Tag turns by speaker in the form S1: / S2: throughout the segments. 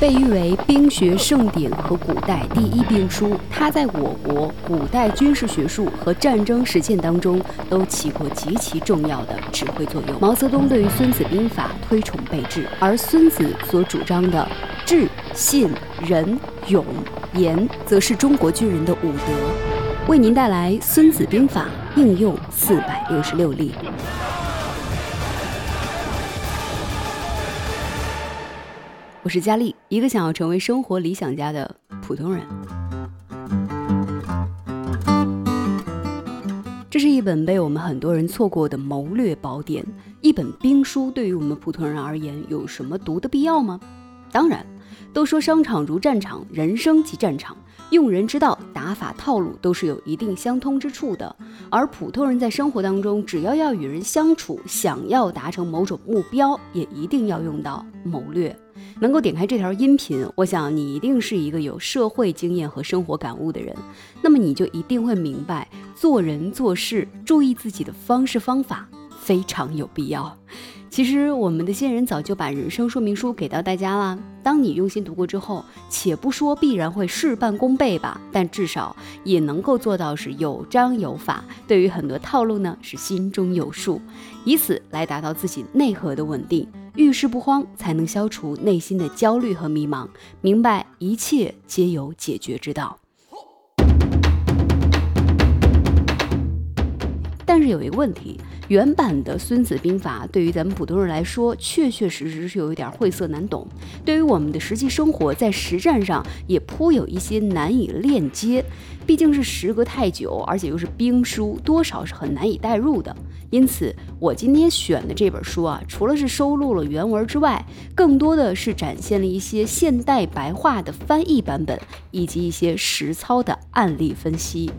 S1: 被誉为兵学盛典和古代第一兵书，它在我国古代军事学术和战争实践当中都起过极其重要的指挥作用。毛泽东对于《孙子兵法》推崇备至，而孙子所主张的智、信、仁、勇、严，则是中国军人的五德。为您带来《孙子兵法》应用四百六十六例。我是佳丽，一个想要成为生活理想家的普通人。这是一本被我们很多人错过的谋略宝典，一本兵书。对于我们普通人而言，有什么读的必要吗？当然，都说商场如战场，人生即战场。用人之道，打法套路都是有一定相通之处的。而普通人在生活当中，只要要与人相处，想要达成某种目标，也一定要用到谋略。能够点开这条音频，我想你一定是一个有社会经验和生活感悟的人。那么你就一定会明白，做人做事注意自己的方式方法非常有必要。其实我们的先人早就把人生说明书给到大家了。当你用心读过之后，且不说必然会事半功倍吧，但至少也能够做到是有章有法。对于很多套路呢，是心中有数，以此来达到自己内核的稳定，遇事不慌，才能消除内心的焦虑和迷茫，明白一切皆有解决之道。但是有一个问题。原版的《孙子兵法》对于咱们普通人来说，确确实实是有一点晦涩难懂。对于我们的实际生活，在实战上也颇有一些难以链接。毕竟是时隔太久，而且又是兵书，多少是很难以代入的。因此，我今天选的这本书啊，除了是收录了原文之外，更多的是展现了一些现代白话的翻译版本，以及一些实操的案例分析。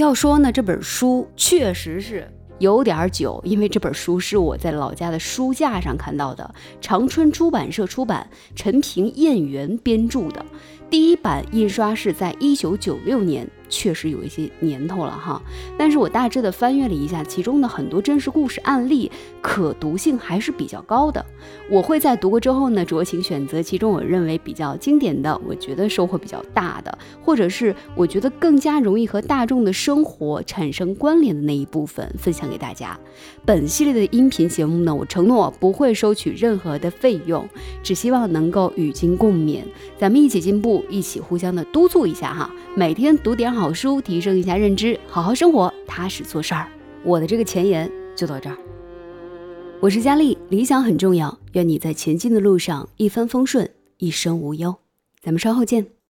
S1: 要说呢，这本书确实是有点久，因为这本书是我在老家的书架上看到的，长春出版社出版，陈平、燕元编著的。第一版印刷是在一九九六年，确实有一些年头了哈。但是我大致的翻阅了一下，其中的很多真实故事案例，可读性还是比较高的。我会在读过之后呢，酌情选择其中我认为比较经典的，我觉得收获比较大的，或者是我觉得更加容易和大众的生活产生关联的那一部分，分享给大家。本系列的音频节目呢，我承诺不会收取任何的费用，只希望能够与君共勉，咱们一起进步。一起互相的督促一下哈，每天读点好好书，提升一下认知，好好生活，踏实做事儿。我的这个前言就到这儿。我是佳丽，理想很重要，愿你在前进的路上一帆风顺，一生无忧。咱们稍后见。